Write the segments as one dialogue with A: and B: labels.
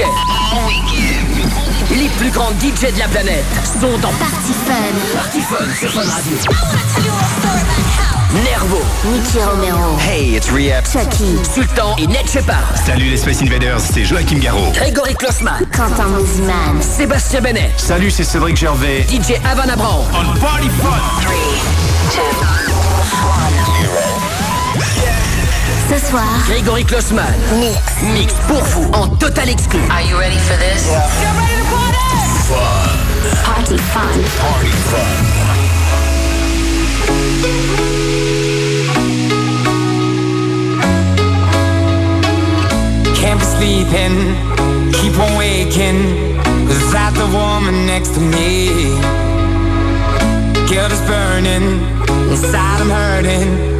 A: week-end. Les plus grands DJ de la planète sont dans
B: Party Fun.
A: Party Fun sur Fun Radio. Nervo,
B: Nicky Romero.
C: Hey, it's Rehab.
B: Chucky.
A: Sultan et Ned Shepard.
D: Salut les Space Invaders, c'est Joachim Garraud.
A: Grégory Klossman.
B: Quentin Moziman.
A: Sébastien Benet.
D: Salut, c'est Cédric Gervais.
A: DJ Havana Brown.
D: On Party Fun.
B: Ce soir,
A: Gregori Klosman.
B: Mix.
A: Mix pour vous en total exclu.
E: Are you ready for this? Yeah.
B: Party Fun. Party fun.
F: Can't be sleeping, keep on waking without the woman next to me. Guilt is burning, inside I'm hurting.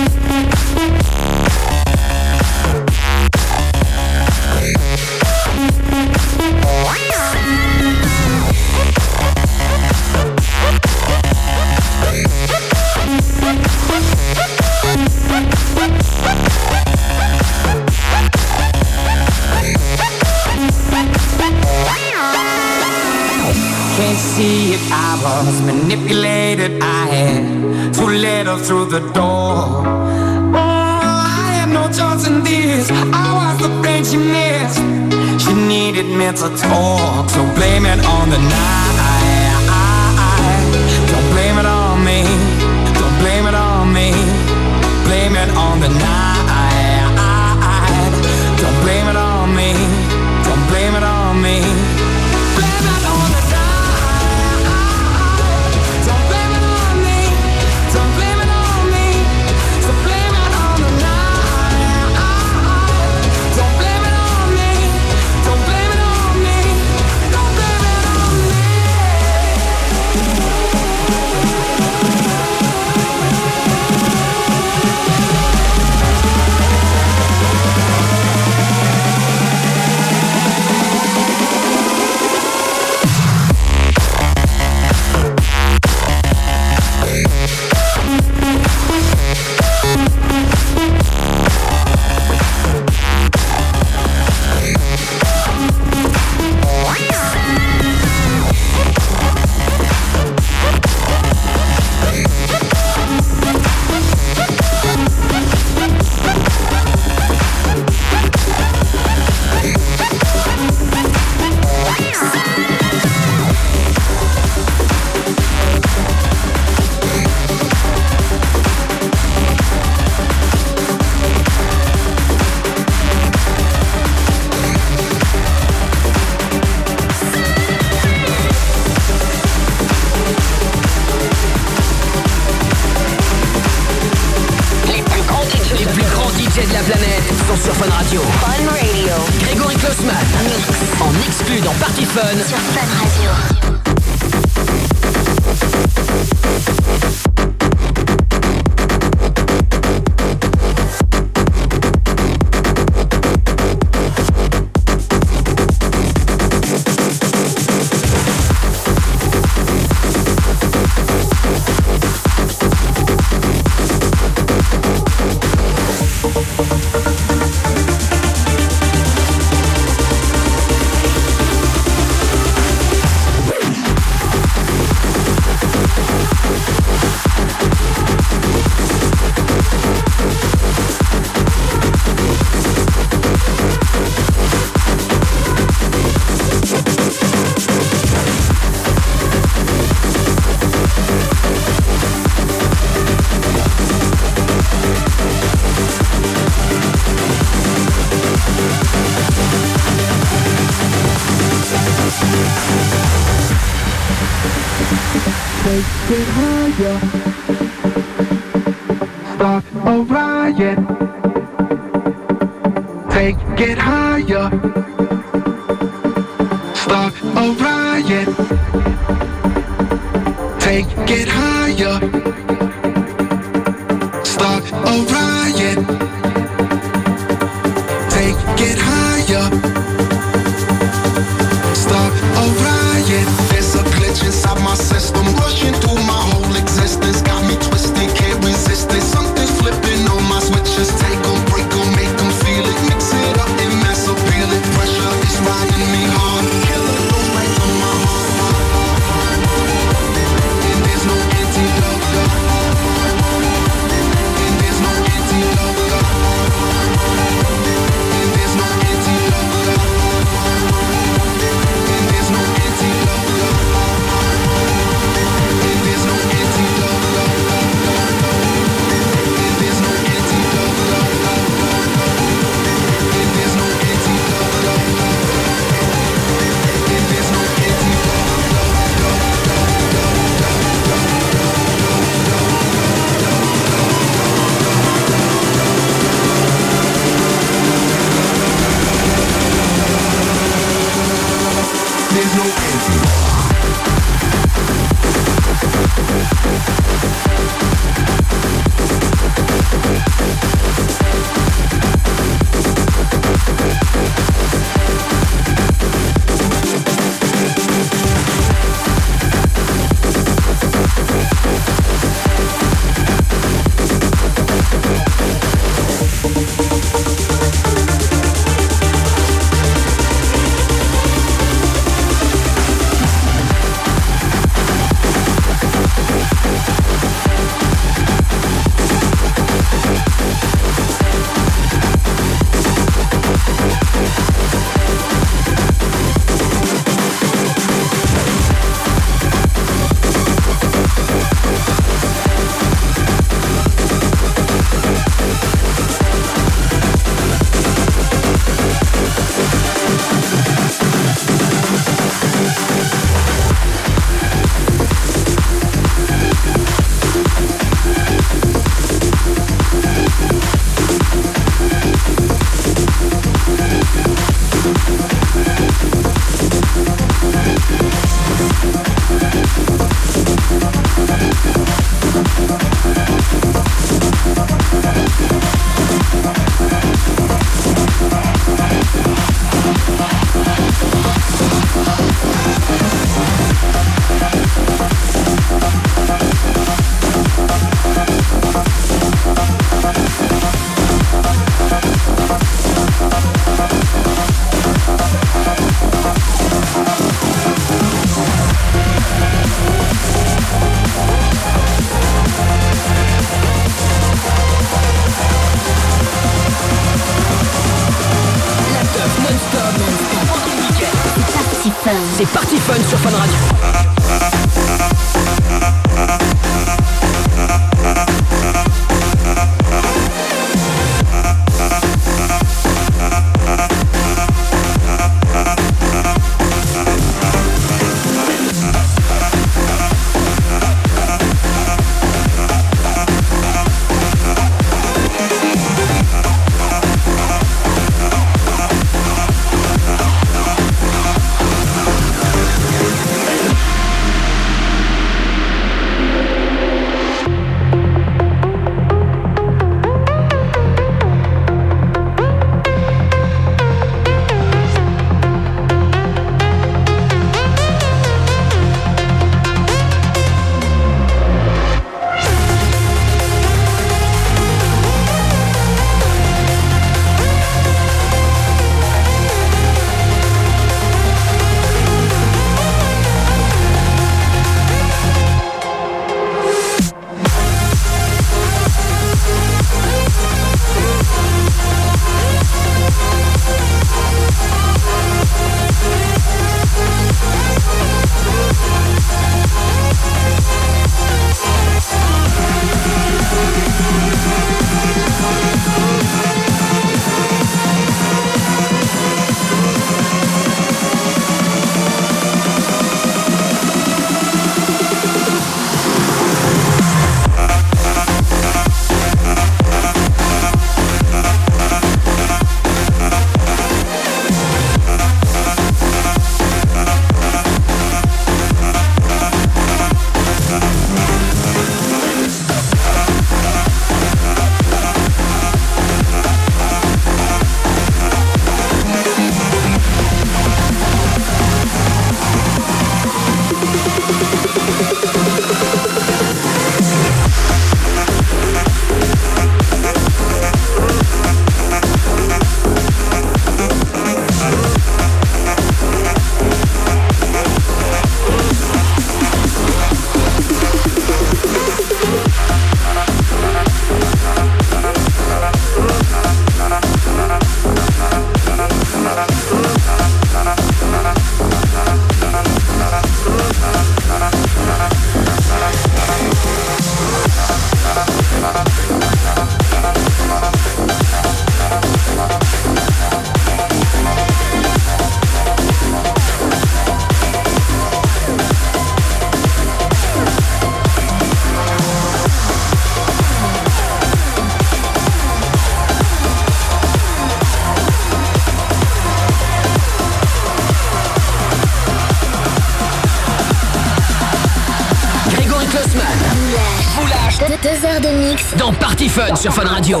A: Sur Fun Radio.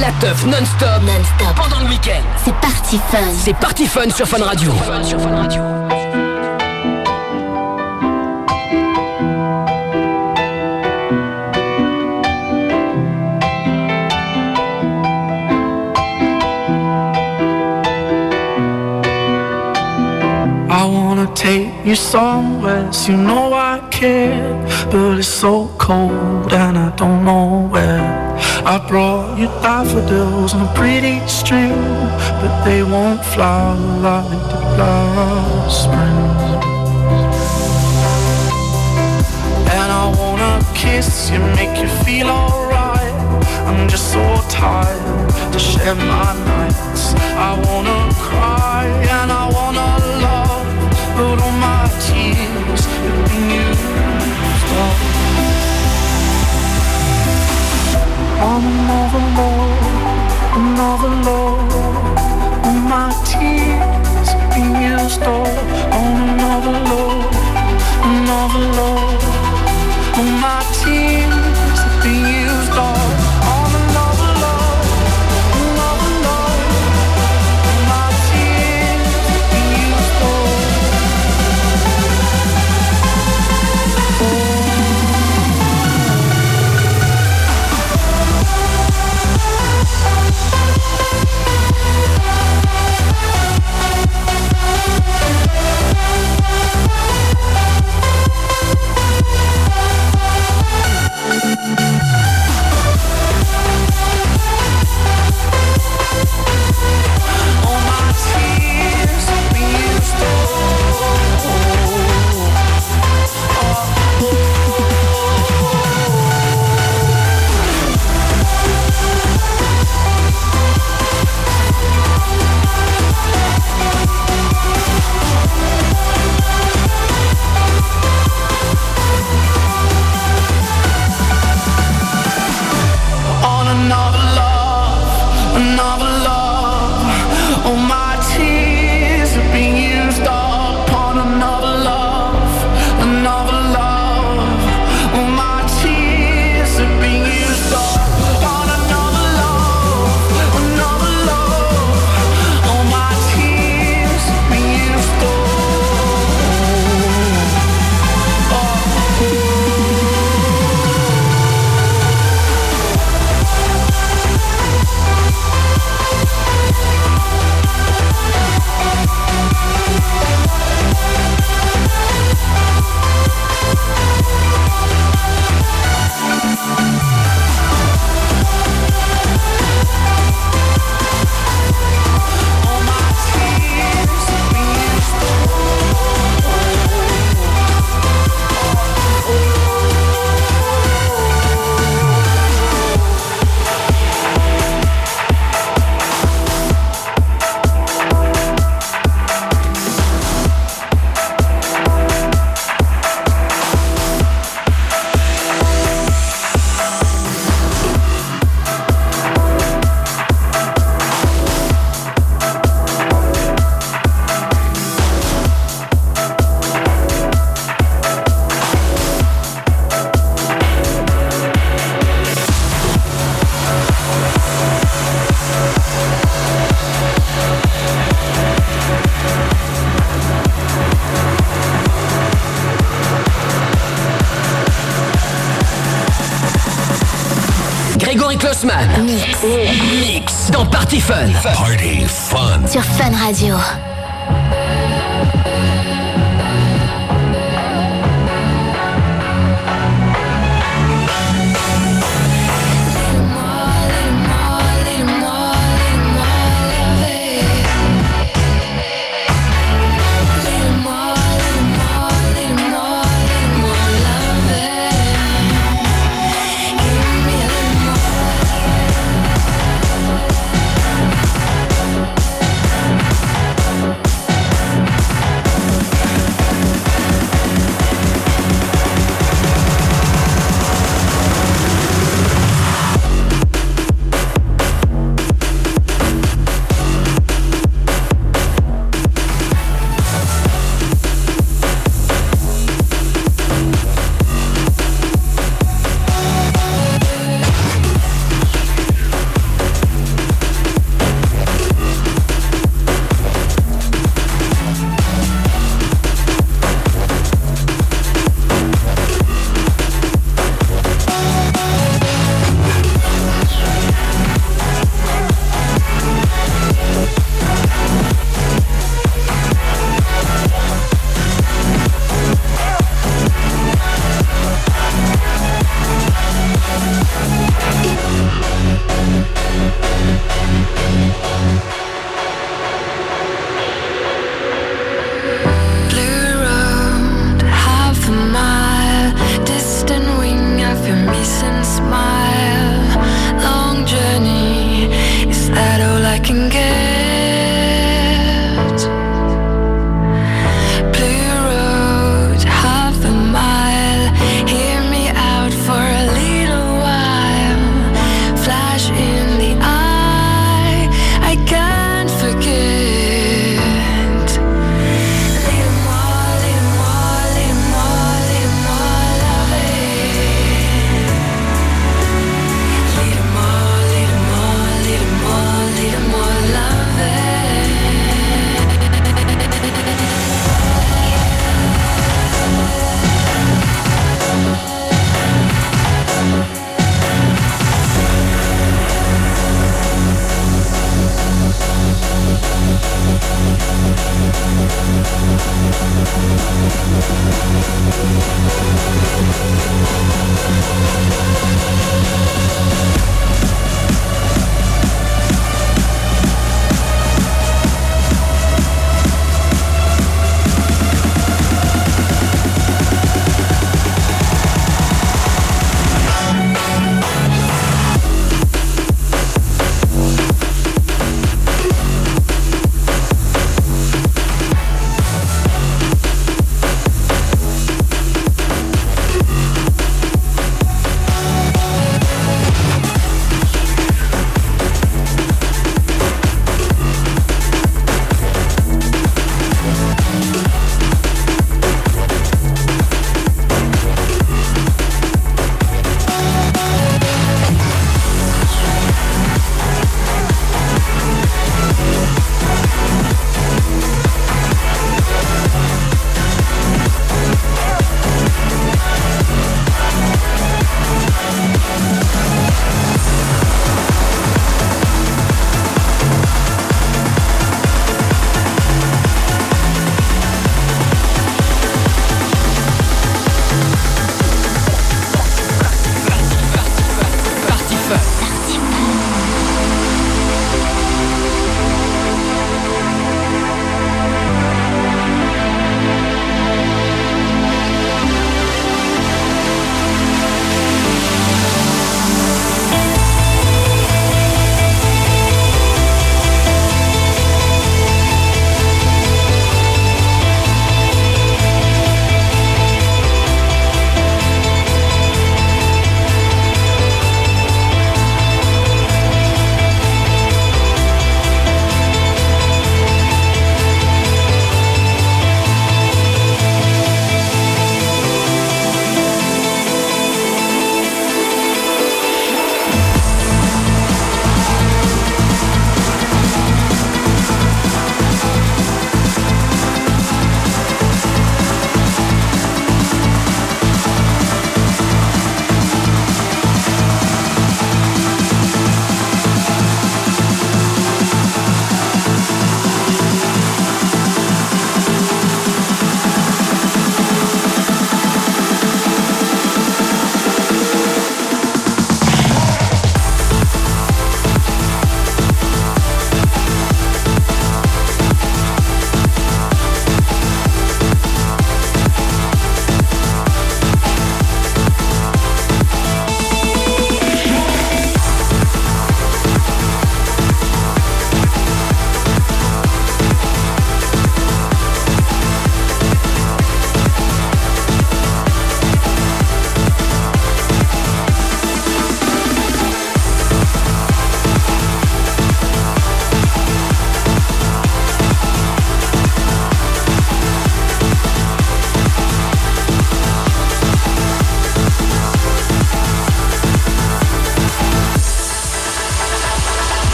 A: La teuf non-stop. Non-stop. Pendant le week-end.
B: C'est parti fun.
A: C'est parti fun sur Fun Radio. Sur Fun Radio.
G: I wanna take you somewhere, so you know I care. But it's so cold and I don't know where. I brought you daffodils on a pretty string, but they won't flower like the last spring. And I wanna kiss you, make you feel alright. I'm just so tired to share my nights. I wanna cry and I wanna love, but all my On another love, another love, all my tears used up. On my tears
B: Mix.
A: Mix. Dans Party Fun.
D: Party fun.
B: Sur Fun Radio.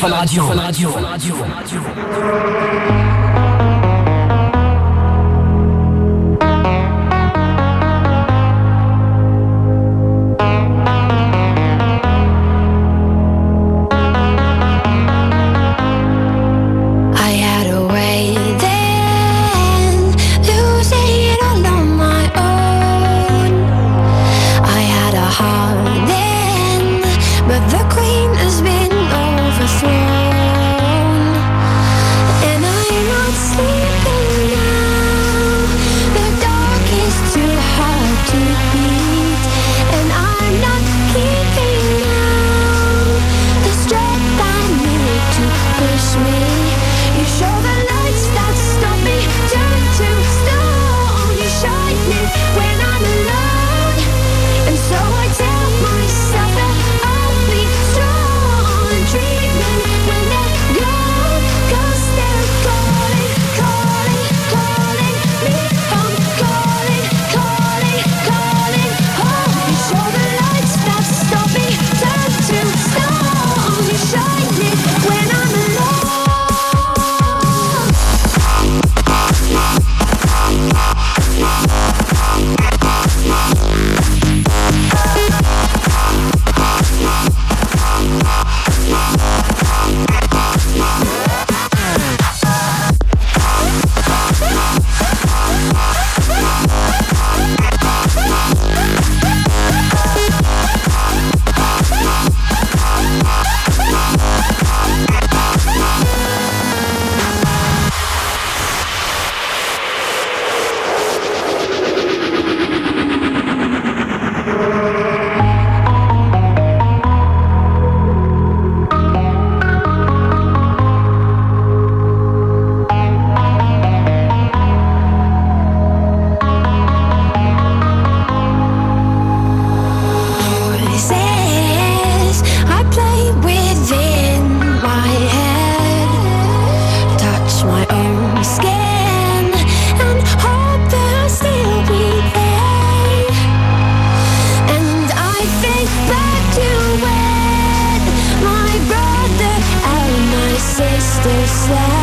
A: Fun Radio.
B: Fun Radio.
E: slide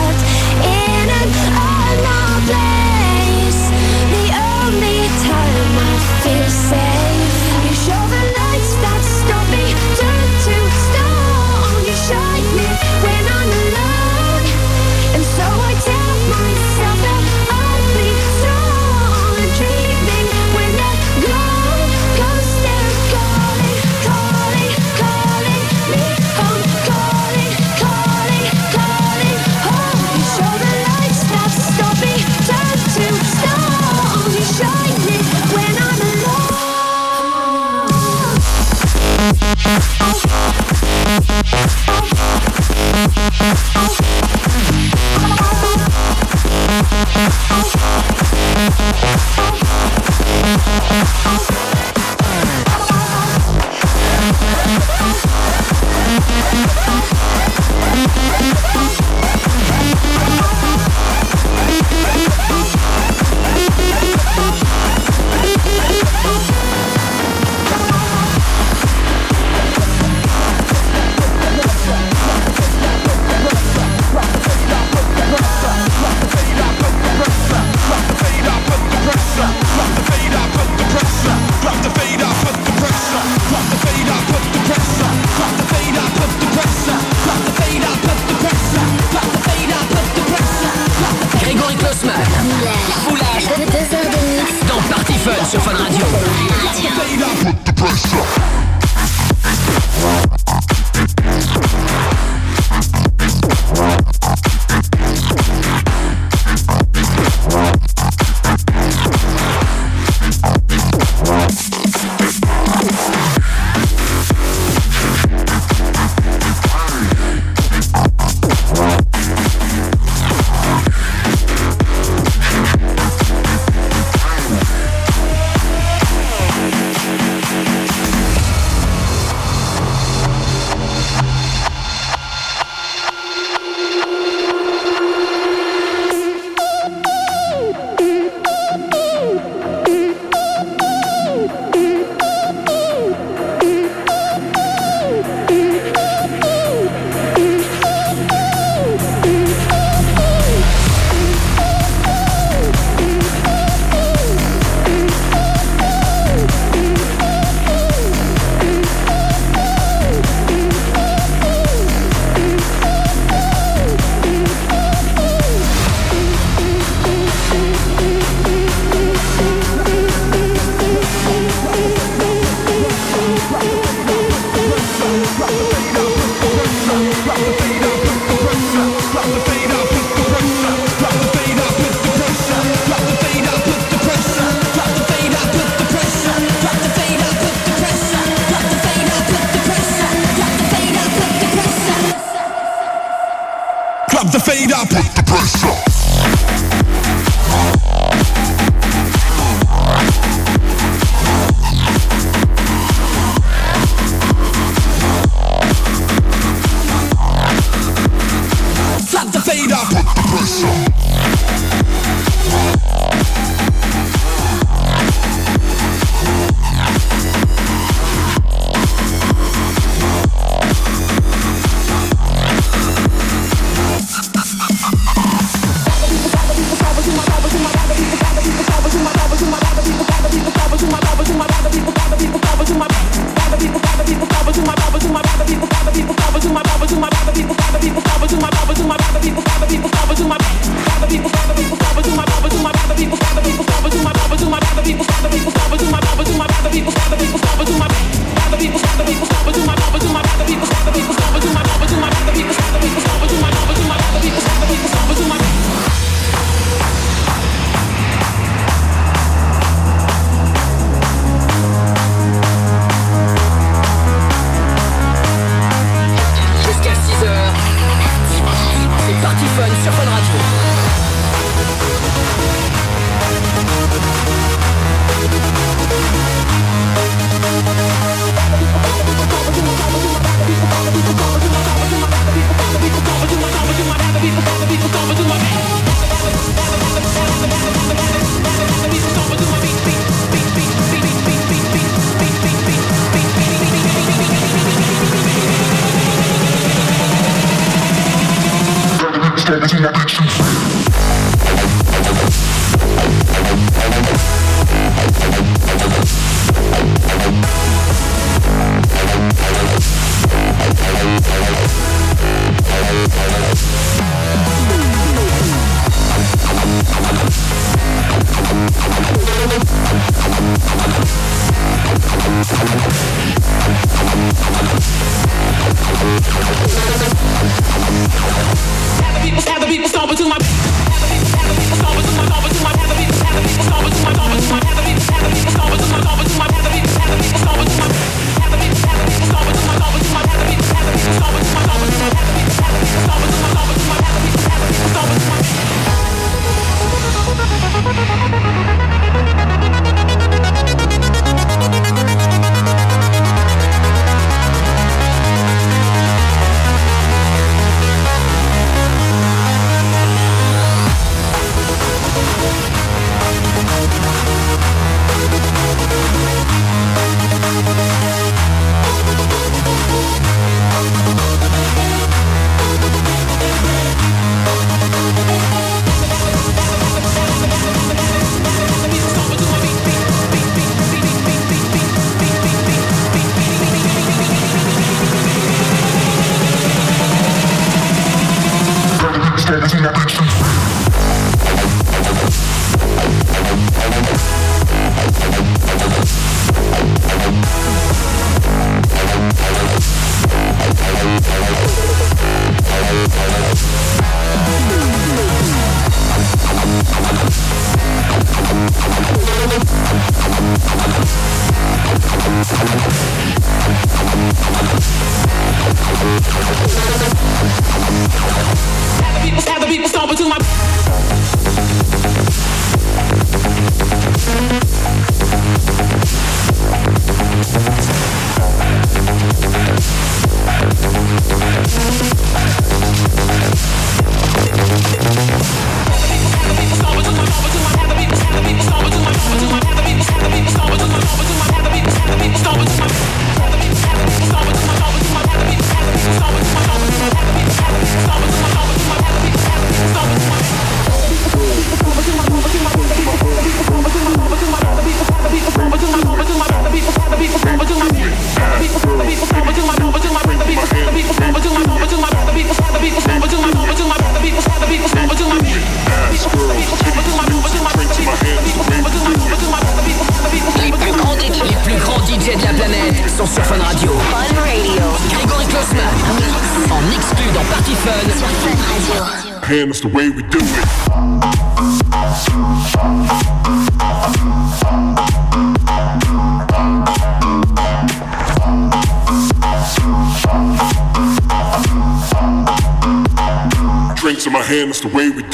E: the
H: way we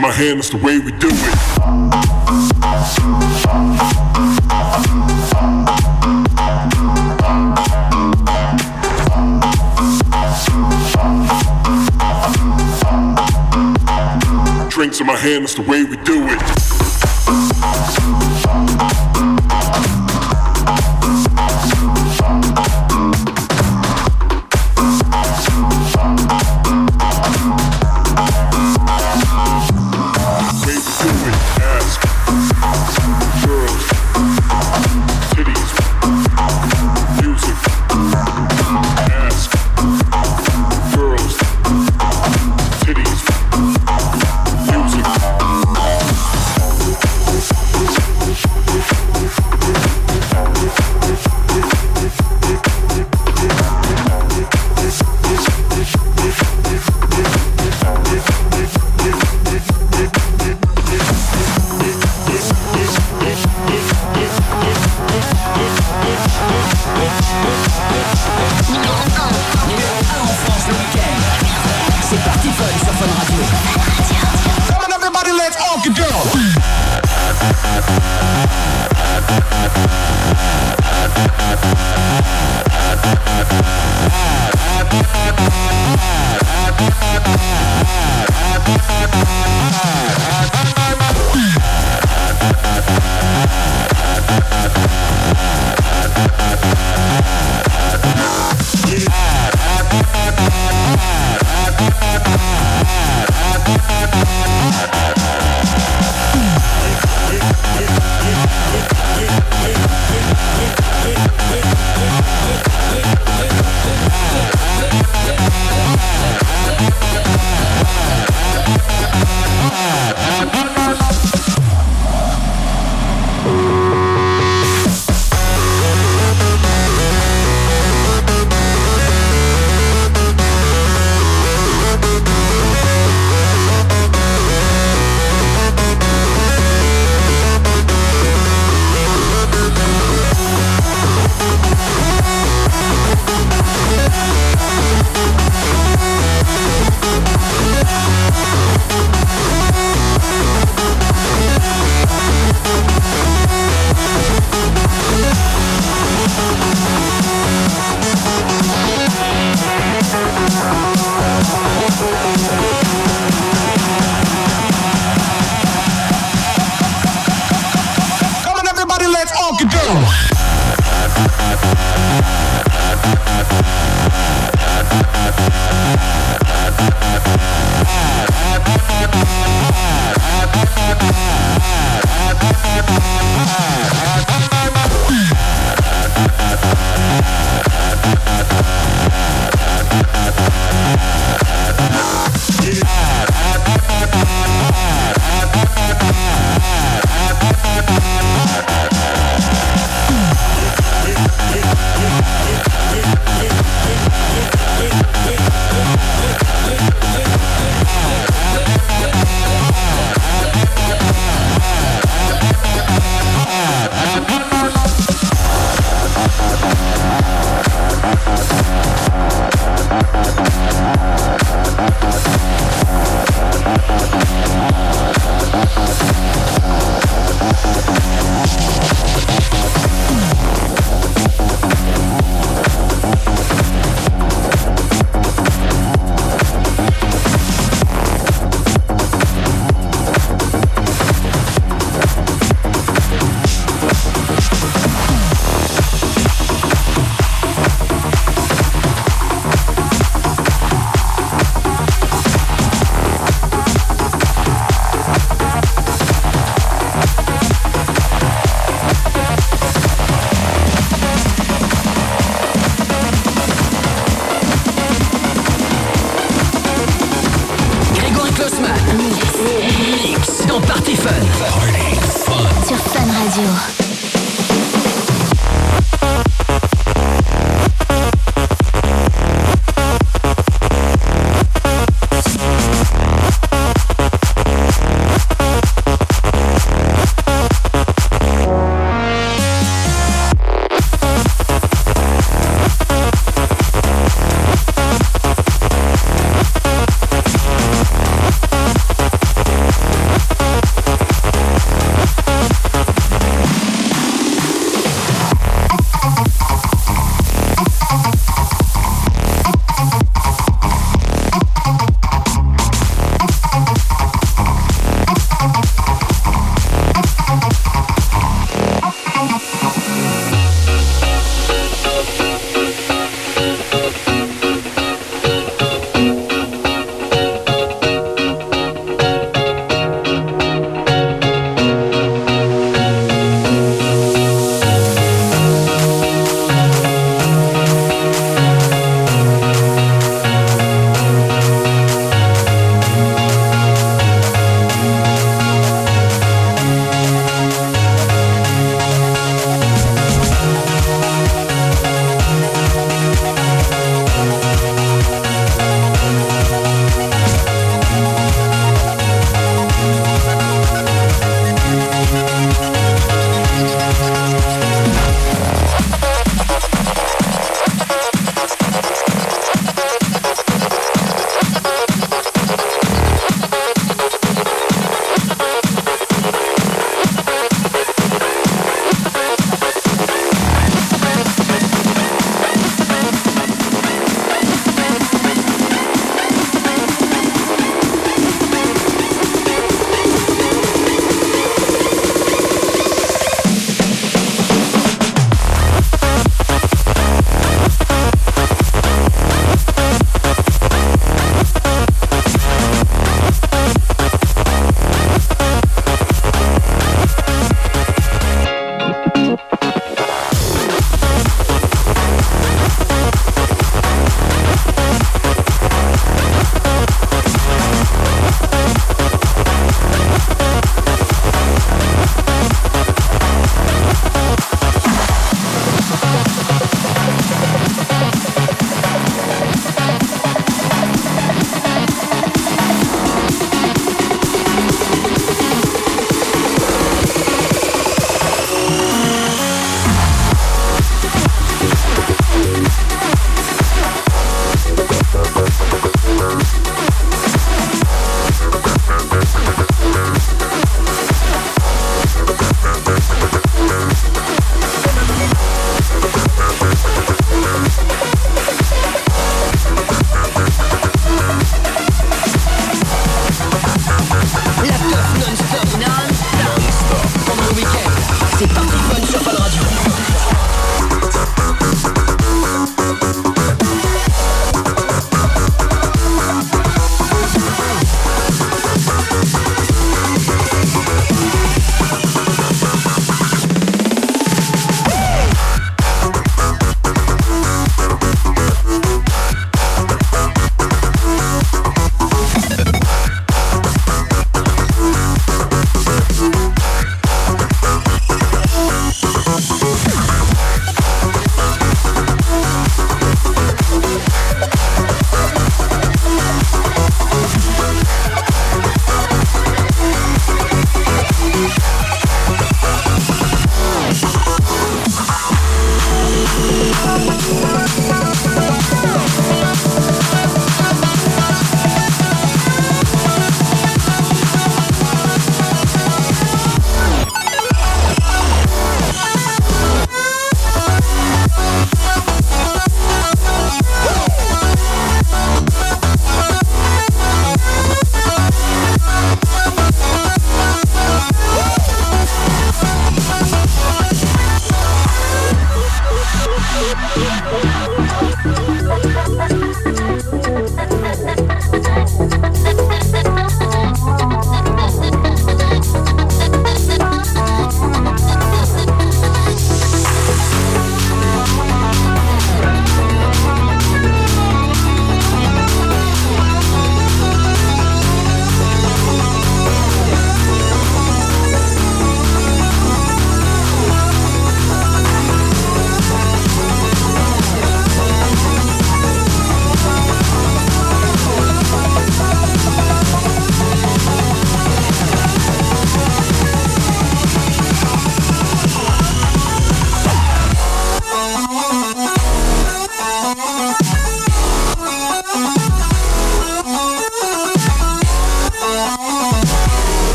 H: in my hand, that's the way we do it. drinks in my hand, that's the way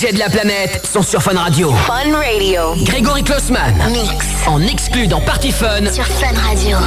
A: DJ de la planète sont sur Fun Radio.
C: Fun Radio.
A: Grégory Klossman.
C: Mix.
A: En exclu dans Party Fun.
C: Sur Fun Radio.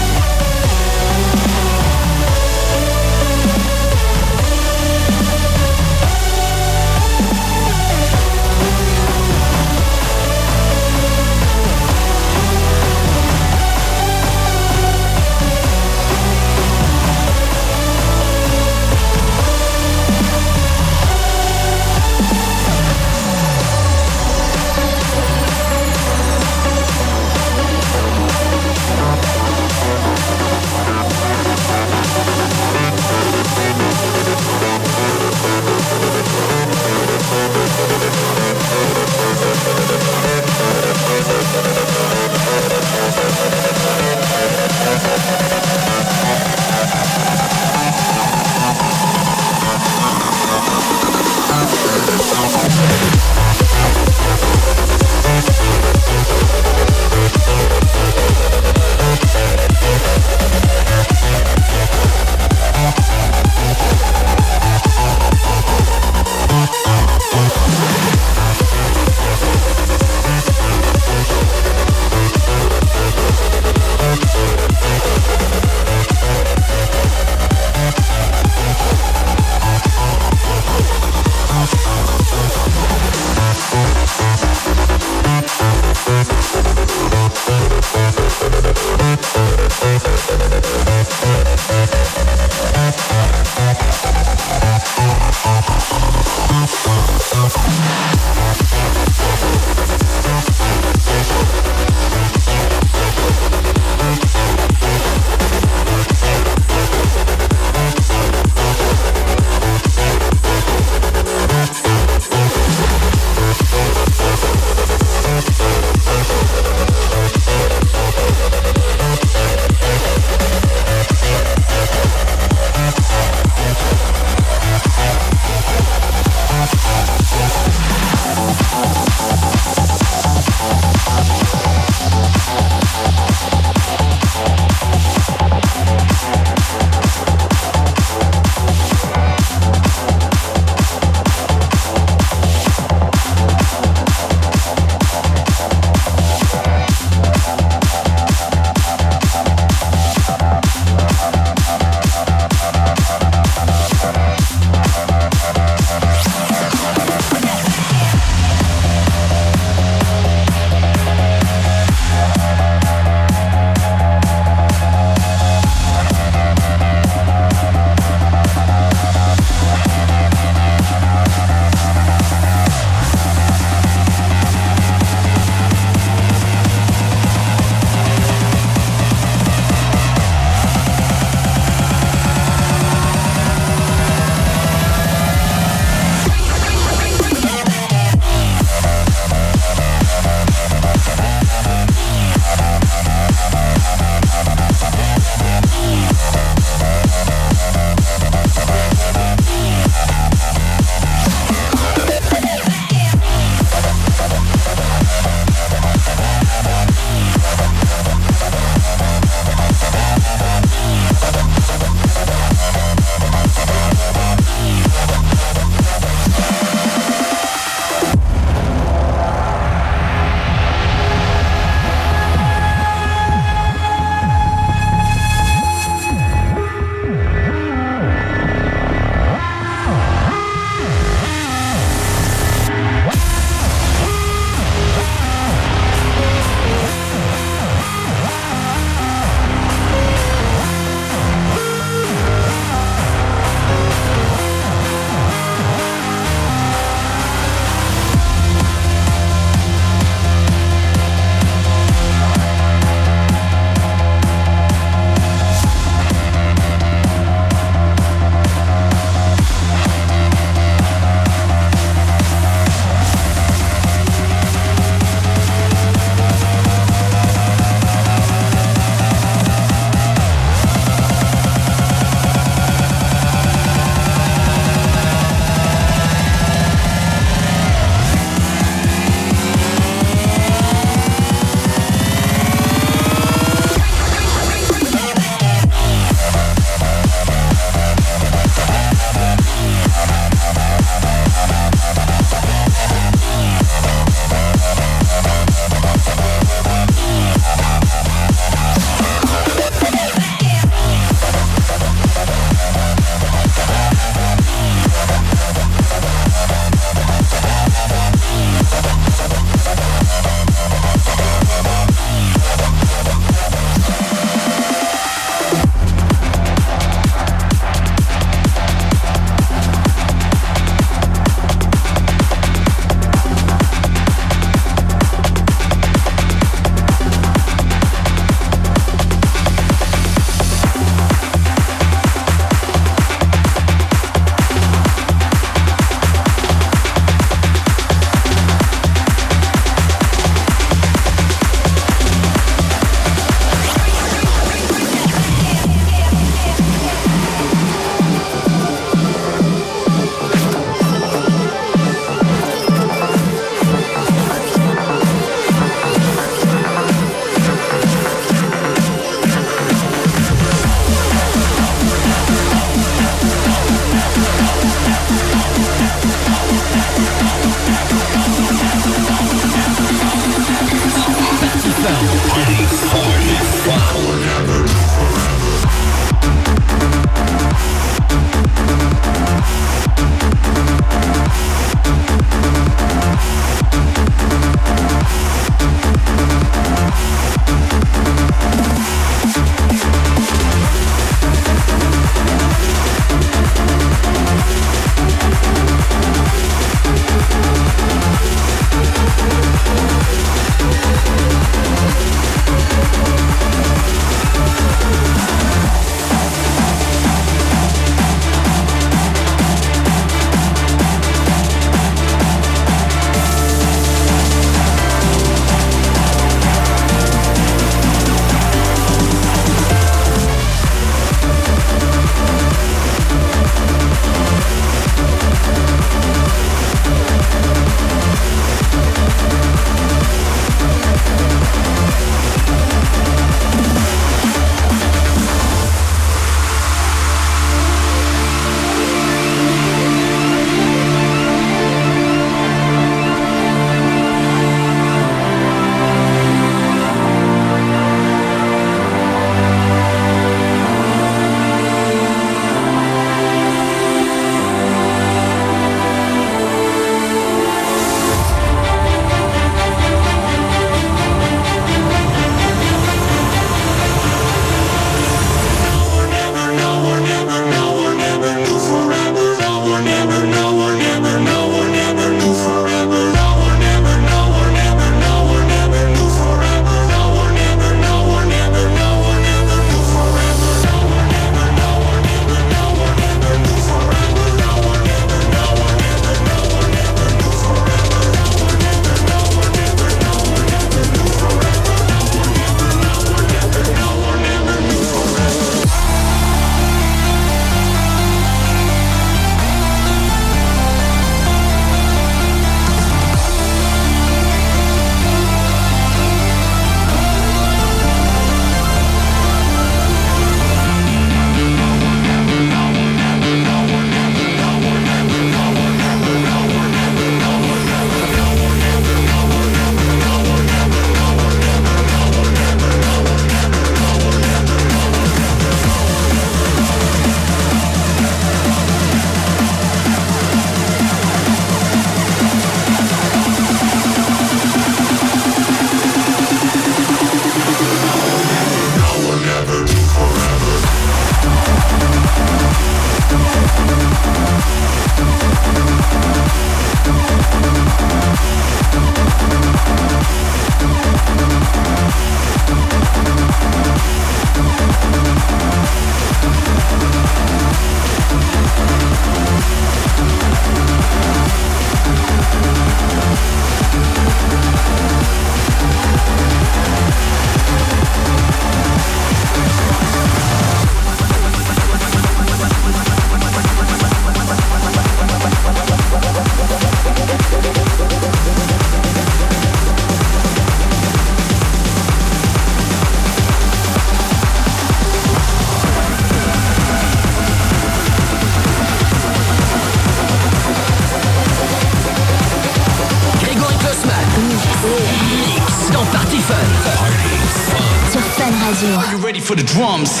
G: For the drums?